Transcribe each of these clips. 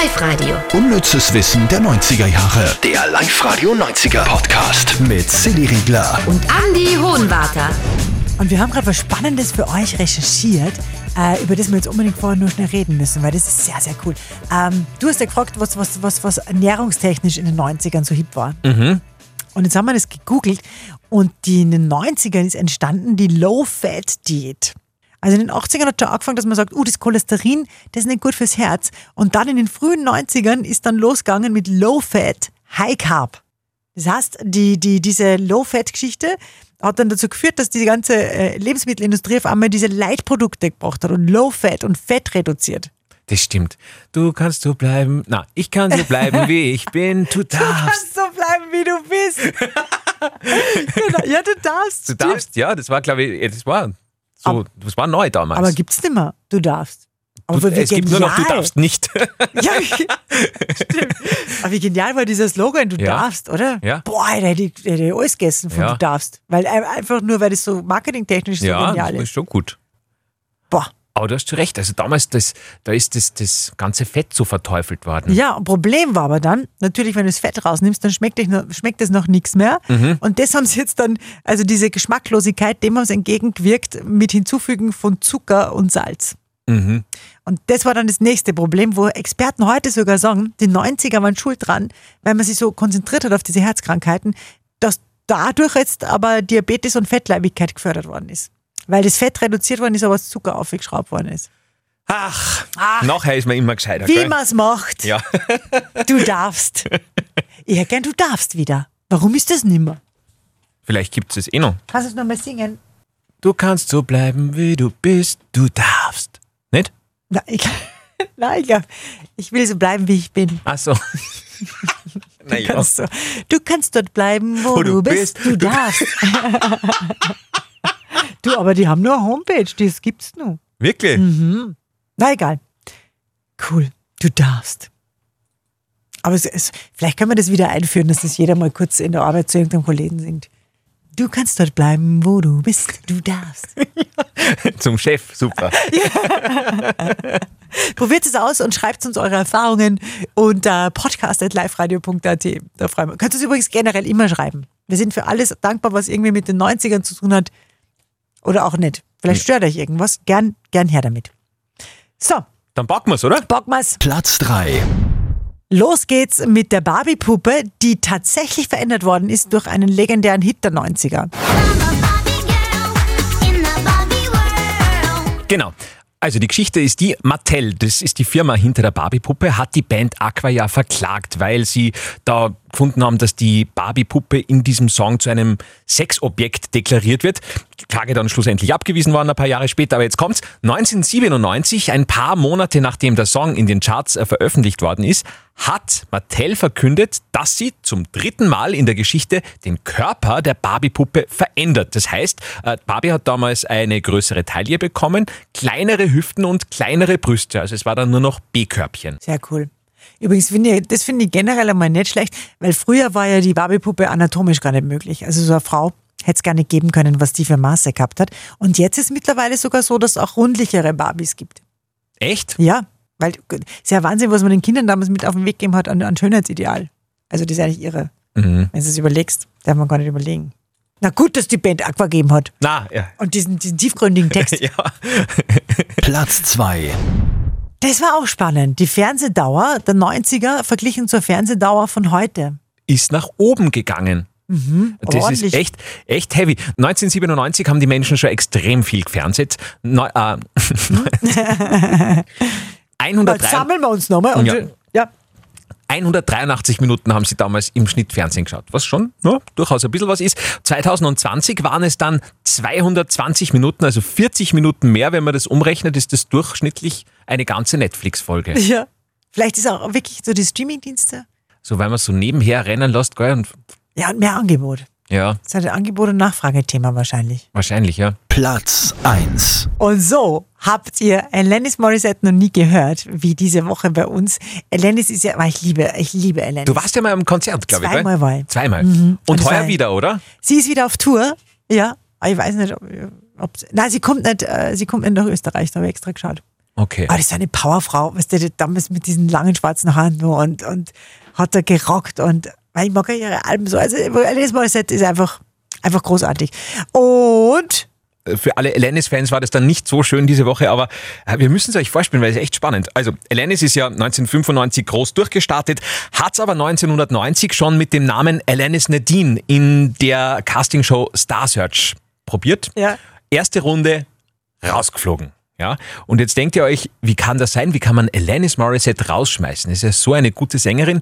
Live-Radio. Unnützes Wissen der 90er Jahre. Der Live-Radio 90er Podcast mit Silly Riegler. Und Andy Hohenwarter. Und wir haben gerade was Spannendes für euch recherchiert, äh, über das wir jetzt unbedingt vorher nur schnell reden müssen, weil das ist sehr, sehr cool. Ähm, du hast ja gefragt, was, was, was, was ernährungstechnisch in den 90ern so hip war. Und jetzt haben wir das gegoogelt und die in den 90ern ist entstanden die Low-Fat-Diät. Also in den 80ern hat schon angefangen, dass man sagt, uh, das Cholesterin, das ist nicht gut fürs Herz. Und dann in den frühen 90ern ist dann losgegangen mit Low-Fat, High-Carb. Das heißt, die, die, diese Low-Fat-Geschichte hat dann dazu geführt, dass die ganze äh, Lebensmittelindustrie auf einmal diese Leitprodukte gebracht hat und Low-Fat und Fett reduziert. Das stimmt. Du kannst so bleiben. Na, ich kann so bleiben, wie ich bin. Du darfst. Kannst so bleiben, wie du bist. genau. Ja, du darfst. Du darfst, ja, das war, glaube ich, das war so, das war neu damals. Aber gibt's nicht mehr. Du darfst. du, Aber es gibt nur noch, du darfst nicht. Ja, stimmt. Aber wie genial war dieser Slogan, du Ja. darfst, oder? Ja. Boah, da hätte ich, hätte ich alles gegessen von Ja. du darfst. Weil ein- einfach nur, weil das so marketingtechnisch so ja, genial ist. ist schon gut. Boah. Aber du hast schon recht. Also damals, das, da ist das, das ganze Fett so verteufelt worden. Ja, Problem war aber dann, natürlich, wenn du das Fett rausnimmst, dann schmeckt, dich noch, schmeckt es noch nichts mehr. Mhm. Und das haben sie jetzt dann, also diese Geschmacklosigkeit, dem haben sie entgegengewirkt mit Hinzufügen von Zucker und Salz. Mhm. Und das war dann das nächste Problem, wo Experten heute sogar sagen, die 90er waren schuld dran, weil man sich so konzentriert hat auf diese Herzkrankheiten, dass dadurch jetzt aber Diabetes und Fettleibigkeit gefördert worden ist. Weil das Fett reduziert worden ist, aber das Zucker aufgeschraubt worden ist. Ach, nachher ist man immer gescheiter. Wie man es macht. Ja. Du darfst. Ich hätte gern, du darfst wieder. Warum ist das nimmer? Vielleicht gibt es es eh noch. Kannst du es nochmal singen? Du kannst so bleiben, wie du bist. Du darfst. Nicht? Nein, ich, nein, ich, glaub, ich will so bleiben, wie ich bin. Ach so. naja. Kannst du, du kannst dort bleiben, wo, Wo du, du bist. Du darfst. Du, aber die haben nur eine Homepage, das gibt's nur. Wirklich? Na egal. Cool, du darfst. Aber es, es, vielleicht können wir das wieder einführen, dass das jeder mal kurz in der Arbeit zu irgendeinem Kollegen singt. Du kannst dort bleiben, wo du bist. Du darfst. Zum Chef, super. Probiert es aus und schreibt uns eure Erfahrungen unter podcast.liferadio.at. Da freuen wir. Könnt ihr es übrigens generell immer schreiben. Wir sind für alles dankbar, was irgendwie mit den 90ern zu tun hat. Oder auch nicht. Vielleicht stört euch irgendwas. Gern, gern her damit. So, Dann packen wir's, oder? Bockmas. Platz 3. Los geht's mit der Barbie-Puppe, die tatsächlich verändert worden ist durch einen legendären Hit der 90er. Genau. Also die Geschichte ist die, Mattel, das ist die Firma hinter der Barbie-Puppe, hat die Band Aqua ja verklagt, weil sie da gefunden haben, dass die Barbie-Puppe in diesem Song zu einem Sexobjekt deklariert wird. Die Klage dann schlussendlich abgewiesen worden, ein paar Jahre später, aber jetzt kommt's. 1997, ein paar Monate nachdem der Song in den Charts äh, veröffentlicht worden ist, hat Mattel verkündet, dass sie zum dritten Mal in der Geschichte den Körper der Barbie-Puppe verändert. Das heißt, äh, Barbie hat damals eine größere Taille bekommen, kleinere Hüften und kleinere Brüste. Also es war dann nur noch B-Körbchen. Sehr cool. Übrigens, finde ich, das finde ich generell einmal nicht schlecht, weil früher war ja die Barbie-Puppe anatomisch gar nicht möglich. Also so eine Frau hätte es gar nicht geben können, was die für Maße gehabt hat. Und jetzt ist mittlerweile sogar so, dass es auch rundlichere Barbies gibt. Echt? Ja, weil ist ja Wahnsinn, was man den Kindern damals mit auf den Weg gegeben hat an, an Schönheitsideal. Also das ist eigentlich irre. Mhm. Wenn du es überlegst, darf man gar nicht überlegen. Na gut, dass die Band Aqua gegeben hat. Na, ja. Und diesen, diesen tiefgründigen Text. ja. Platz 2. Das war auch spannend. Die Fernsehdauer der 90er verglichen zur Fernsehdauer von heute. Ist nach oben gegangen. Das Mhm. ordentlich. ist echt, echt heavy. 1997 haben die Menschen schon extrem viel gefernseht. Neu, äh, 103 Jetzt sammeln wir uns nochmal. Und Ja. Ja. ja. 183 Minuten haben sie damals im Schnitt Fernsehen geschaut, was schon ja, durchaus ein bisschen was ist. 2020 waren es dann 220 Minuten, also 40 Minuten mehr. Wenn man das umrechnet, ist das durchschnittlich eine ganze Netflix-Folge. ja. Vielleicht ist auch wirklich so die Streamingdienste. So, weil man so nebenher rennen lässt, gell? Und, Ja, und mehr Angebot. ja, Das ist halt ein Angebot- und Nachfragethema wahrscheinlich. wahrscheinlich, ja. Platz 1. Und so habt ihr Alanis Morissette noch nie gehört, wie diese Woche bei uns. Alanis ist ja, aber ich liebe, ich liebe Alanis. Du warst ja mal im Konzert, glaube ich. Zweimal war ich. Zweimal. Und Und das heuer wieder, oder? Sie ist wieder auf Tour, ja. Aber ich weiß nicht, ob, ob nein, sie kommt nicht, äh, sie kommt nicht nach Österreich, da habe ich extra geschaut. Okay. Aber das ist eine Powerfrau, weißt du, damals mit diesen langen schwarzen Haaren und, und hat da gerockt und weil ich mag ja ihre Alben so. Also Alanis Morissette ist einfach, einfach großartig. Und für alle Alanis-Fans war das dann nicht so schön diese Woche, aber äh, wir müssen es euch vorspielen, weil es echt spannend. Also Alanis ist ja 1995 groß durchgestartet, hat es aber 1990 schon mit dem Namen Alanis Nadine in der Castingshow Star Search probiert. Ja. Erste Runde rausgeflogen. Ja, und jetzt denkt ihr euch, wie kann das sein? Wie kann man Alanis Morissette rausschmeißen? Ist ja so eine gute Sängerin.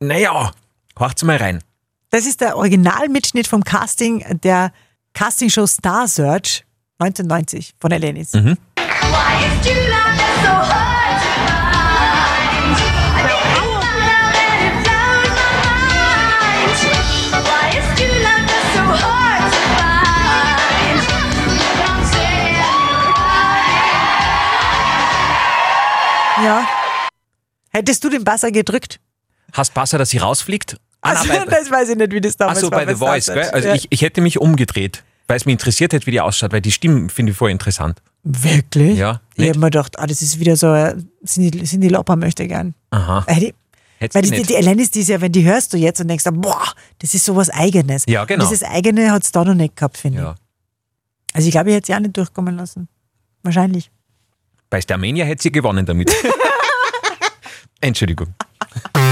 Naja, horcht's mal rein. das ist der Originalmitschnitt vom Casting der Castingshow Star Search 1990 von Alanis. Why is true love just so hard to find? I think I want love and it blows my mind. Why is true love just so hard to find? Don't say I'm Ja. Hättest du den Basser gedrückt? Hast Basser, dass sie rausfliegt? Also, bei, das weiß ich nicht, wie das damals ach so, war. bei The Voice, gell? Also ja. ich, ich hätte mich umgedreht, weil es mich interessiert hätte, wie die ausschaut, weil die Stimmen finde ich voll interessant. Wirklich? Ja, Ich habe mir gedacht, ah, das ist wieder so, äh, Cindy, Cindy Lauper möchte gern. Aha. Weil die, Hättest weil die, nicht. die Alanis, die ist ja, wenn die hörst du jetzt und denkst, boah, das ist sowas Eigenes. Ja, genau. Und dieses Eigene hat es da noch nicht gehabt, finde ja. ich. Also ich glaube, ich hätte sie auch nicht durchkommen lassen. Wahrscheinlich. Bei Starmania hätte sie gewonnen damit. Entschuldigung.